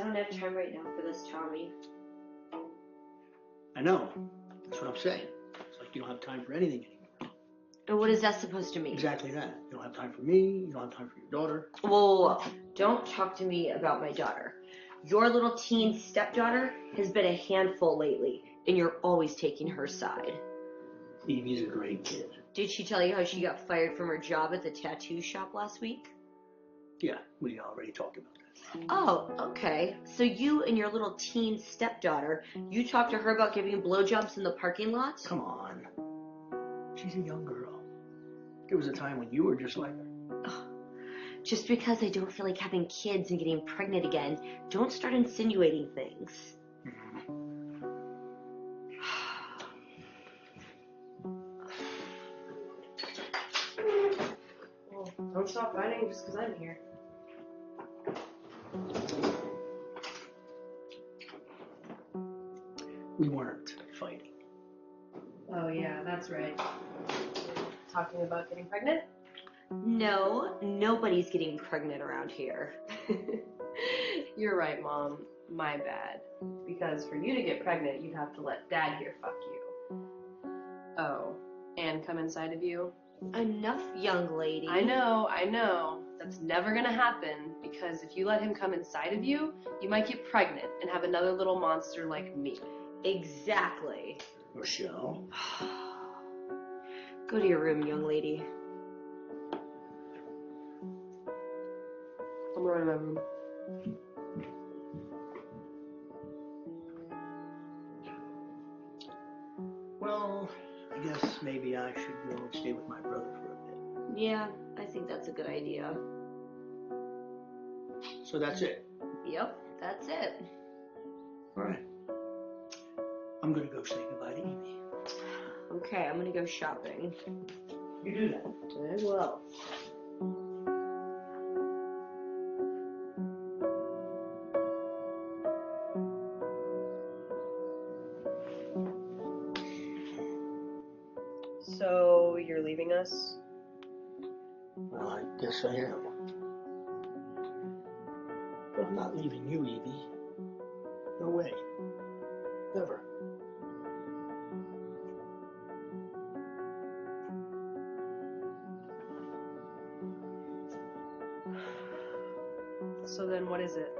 I don't have mm. time right now for this, Tommy. I know. That's what I'm saying. It's like you don't have time for anything anymore. And what is that supposed to mean? Exactly that. You don't have time for me. You don't have time for your daughter. Well, don't talk to me about my daughter. Your little teen stepdaughter has been a handful lately, and you're always taking her side. Evie's a great kid. Did she tell you how she got fired from her job at the tattoo shop last week? Yeah, we already talked about that. Oh, okay. So you and your little teen stepdaughter, you talked to her about giving blowjobs in the parking lot? Come on. She's a young girl. There was a time when you were just like her. Just because I don't feel like having kids and getting pregnant again, don't start insinuating things. Well, don't stop fighting just because I'm here. We weren't fighting. Oh yeah, that's right. Talking about getting pregnant? No, nobody's getting pregnant around here. You're right, Mom. My bad. Because for you to get pregnant, you'd have to let Dad here fuck you. Oh, and come inside of you? Enough, young lady. I know, I know. That's never gonna happen because if you let him come inside of you, you might get pregnant and have another little monster like me. Exactly. Michelle. Go to your room, young lady. I'm going to my room. Well, I guess maybe I should go and stay with my brother for a bit. Yeah, I think that's a good idea. So that's it. Yep, that's it. All right. I'm gonna go say goodbye to Evie. Okay, I'm gonna go shopping. You do that. I will. So, you're leaving us? Well, I guess I am. But I'm not leaving you, Evie. No way. Never. What is it?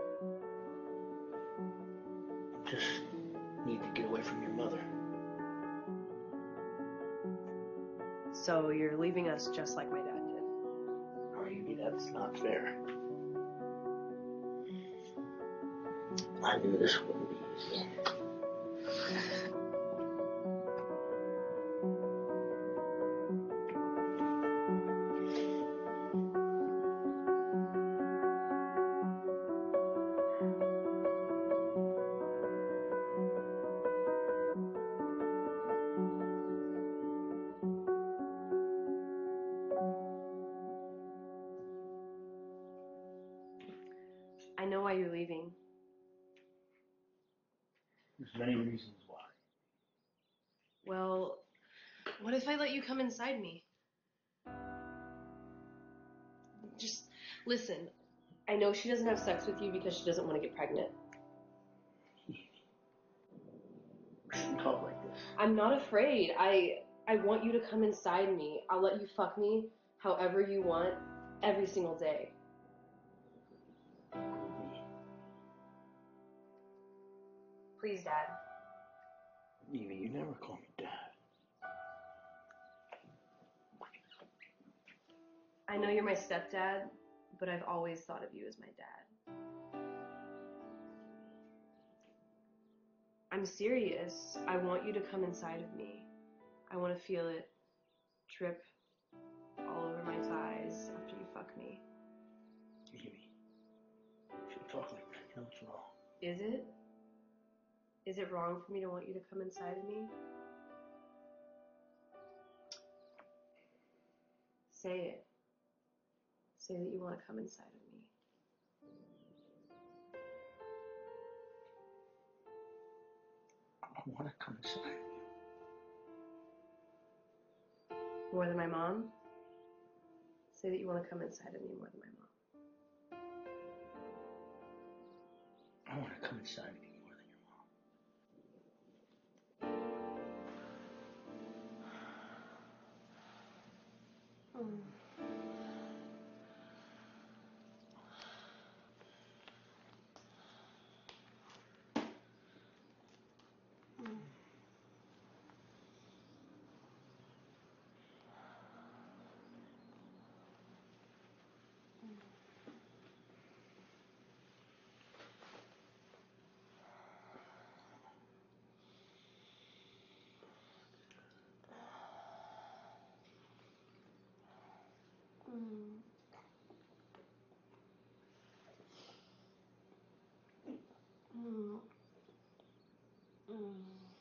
Just need to get away from your mother. So you're leaving us just like my dad did. Oh, Evie, that's not fair. I knew this wouldn't be easy. Let you come inside me? Just listen. I know she doesn't have sex with you because she doesn't want to get pregnant. Like this. I'm not afraid. I I want you to come inside me. I'll let you fuck me however you want every single day. Please, Dad. Evie, you never call me I know you're my stepdad, but I've always thought of you as my dad. I'm serious. I want you to come inside of me. I want to feel it drip all over my thighs after you fuck me. Evie, you hear me? shouldn't talk like that. You know what's wrong. Is it? Is it wrong for me to want you to come inside of me? Say it say that you want to come inside of me. I want to come inside of you. More than my mom? Say that you want to come inside of me more than my mom. I want to come inside of you more than your mom. Mm. Mm.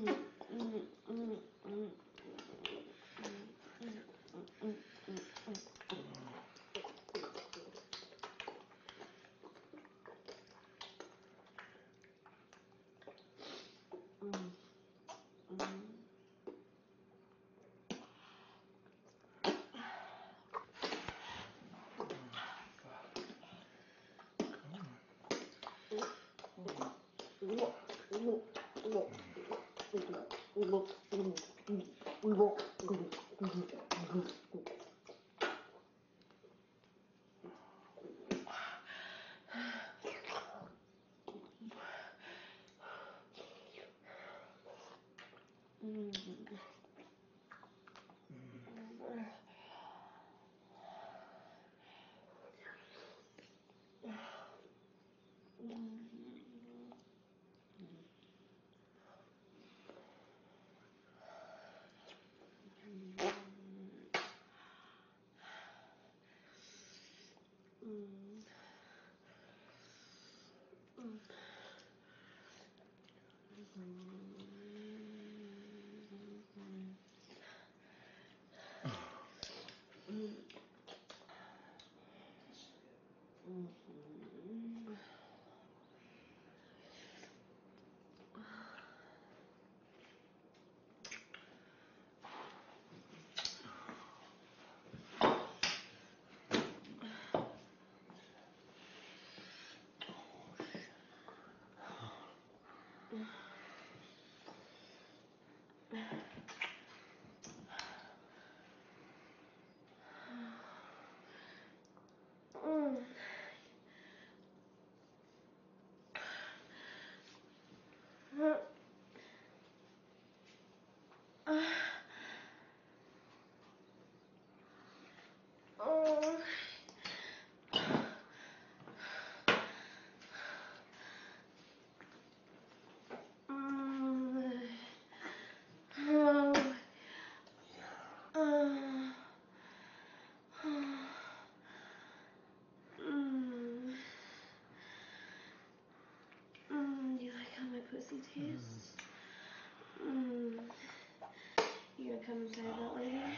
Mm-hmm. 嗯。嗯。嗯 Mm. comes out of it later?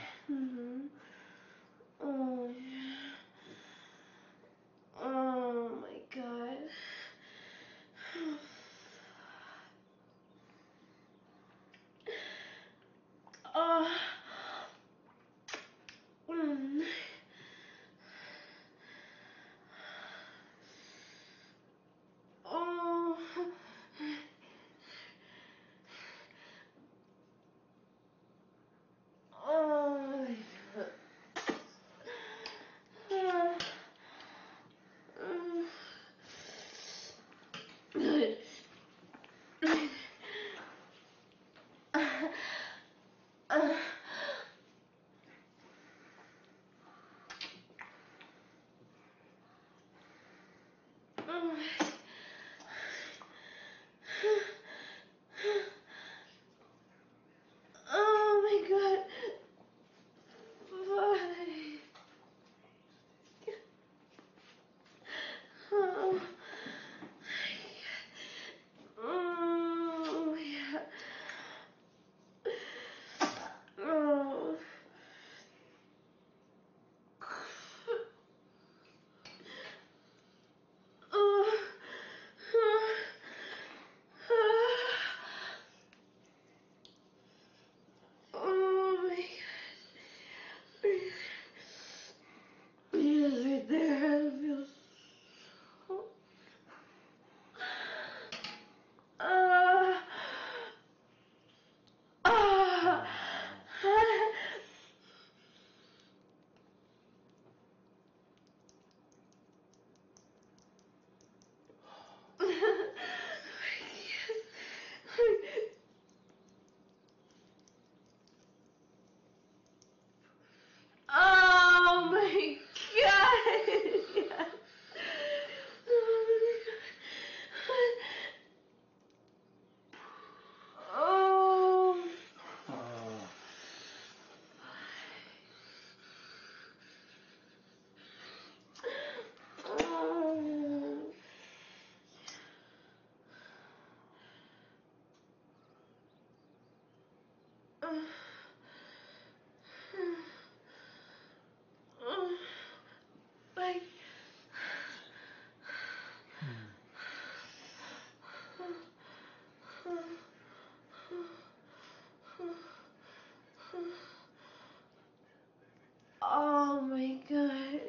Oh my god.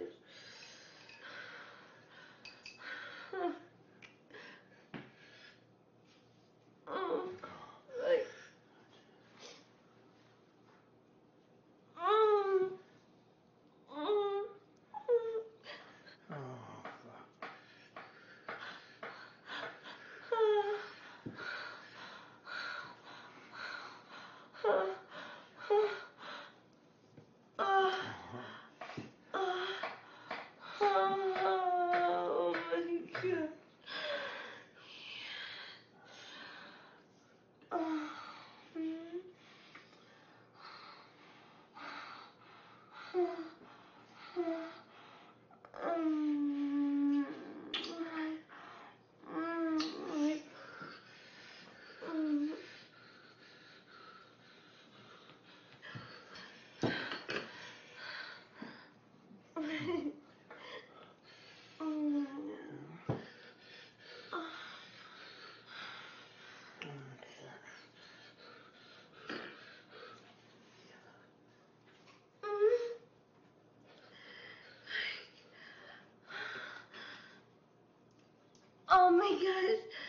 Oh, like, mm, mm, Oh, fuck. Oh my god. Oh. Um, um, Oh my god.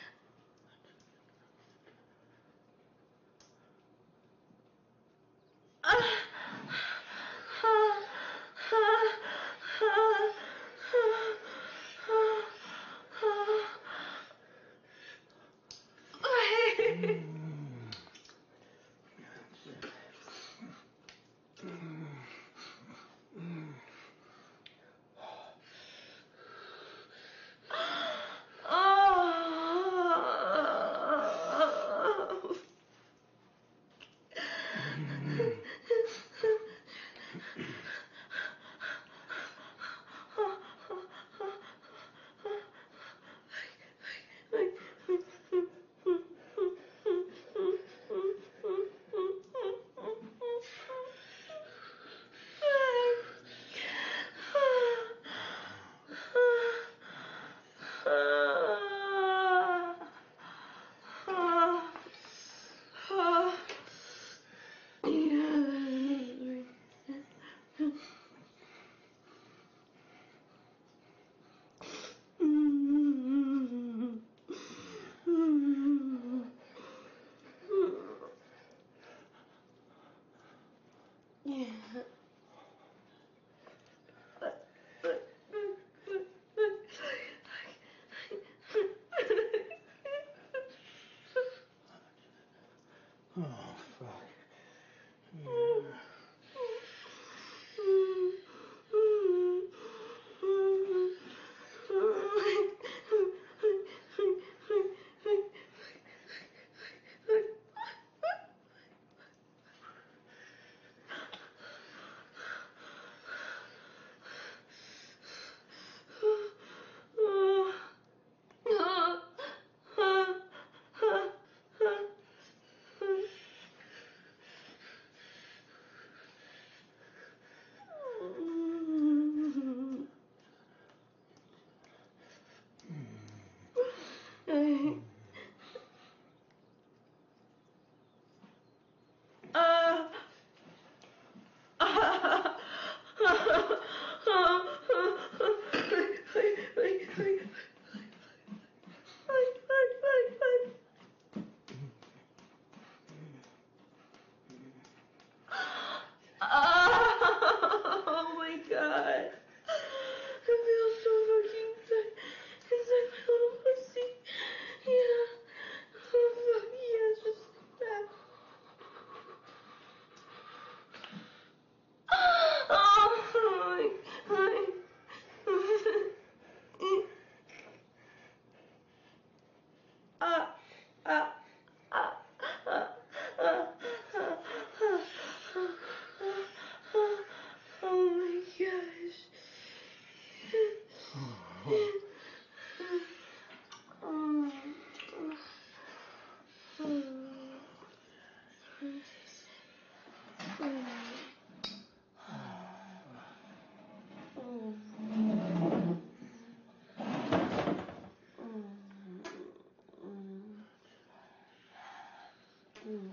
嗯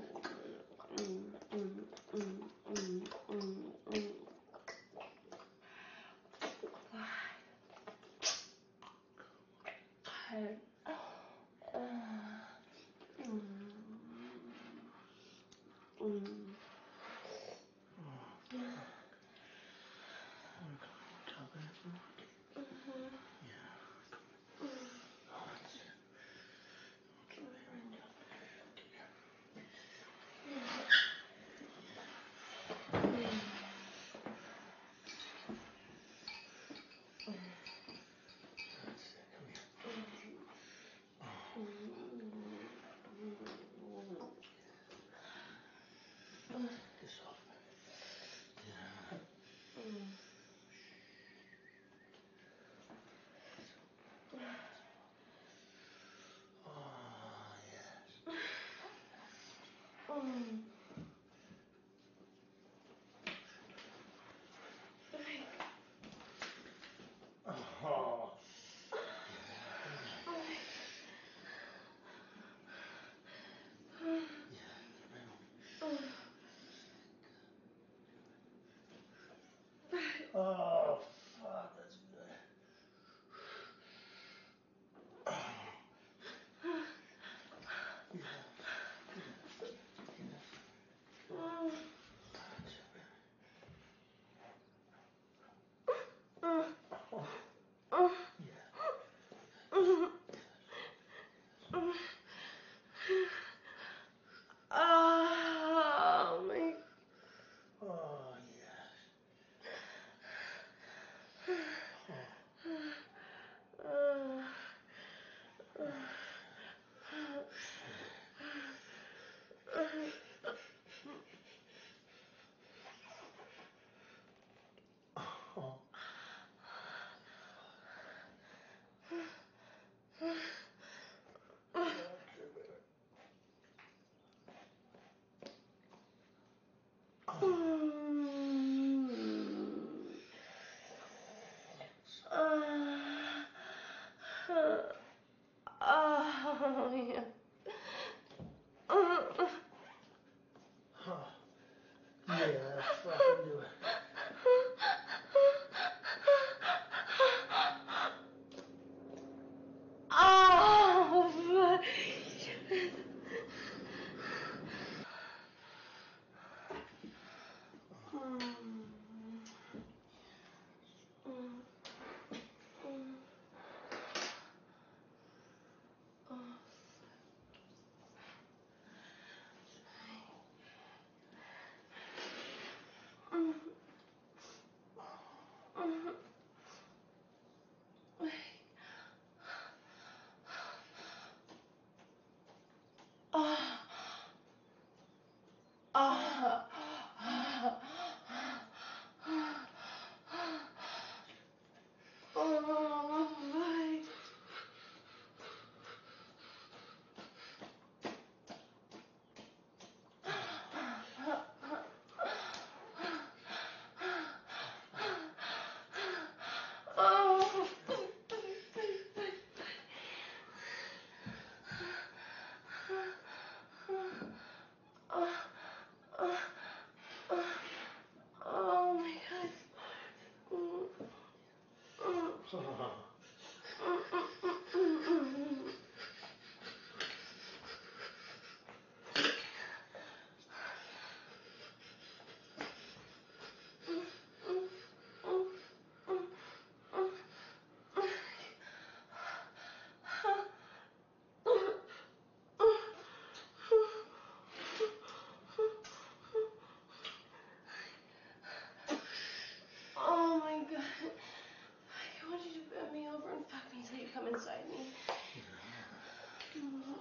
嗯嗯嗯嗯嗯，唉，太。Oh. over and fuck me till you come inside me. Mm-hmm.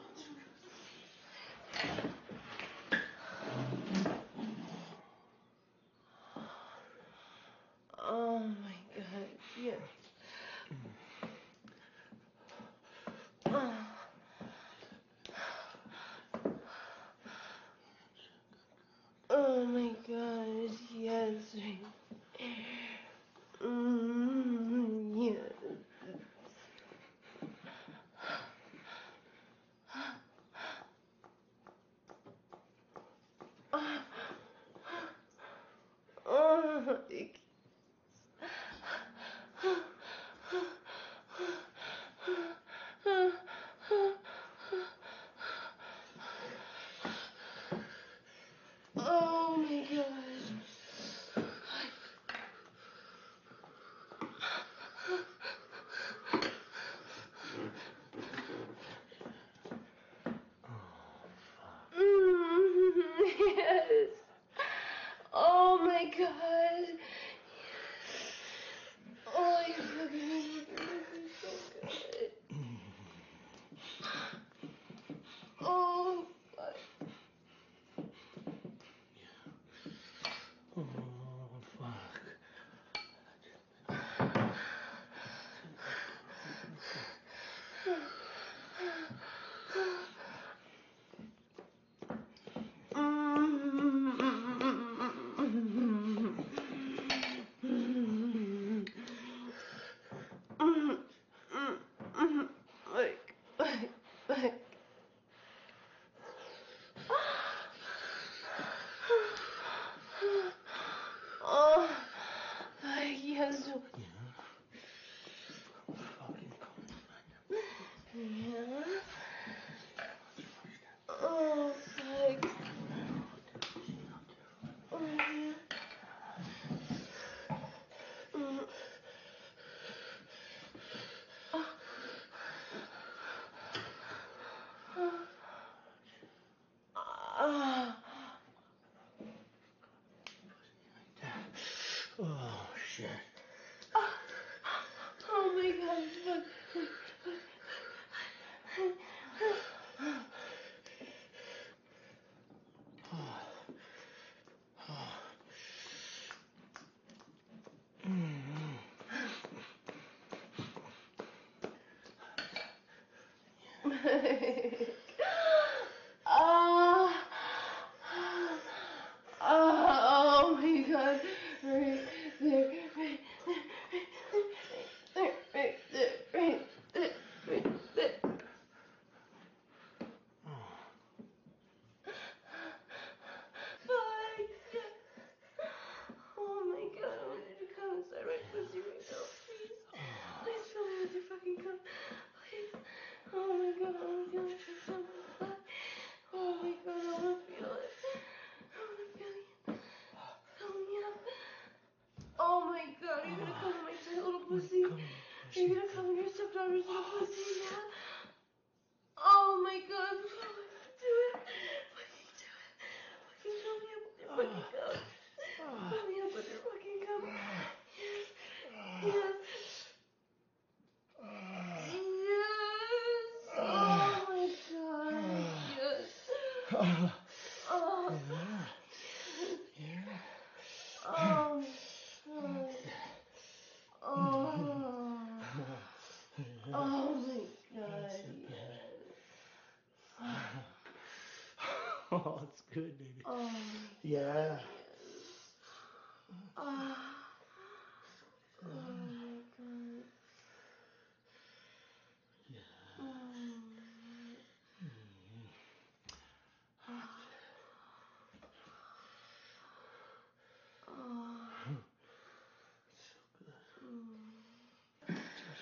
Evine kalın göz yaprağı yüzüne basın ya.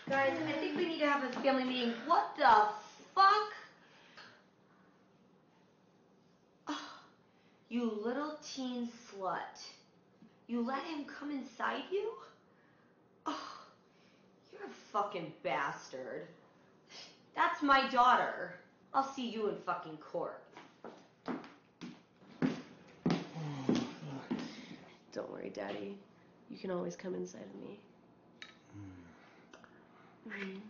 Guys, I think we need to have a family meeting. What the fuck? Oh, you little teen slut. You let him come inside you? Oh, you're a fucking bastard. That's my daughter. I'll see you in fucking court. Don't worry, Daddy. You can always come inside of me. Mm.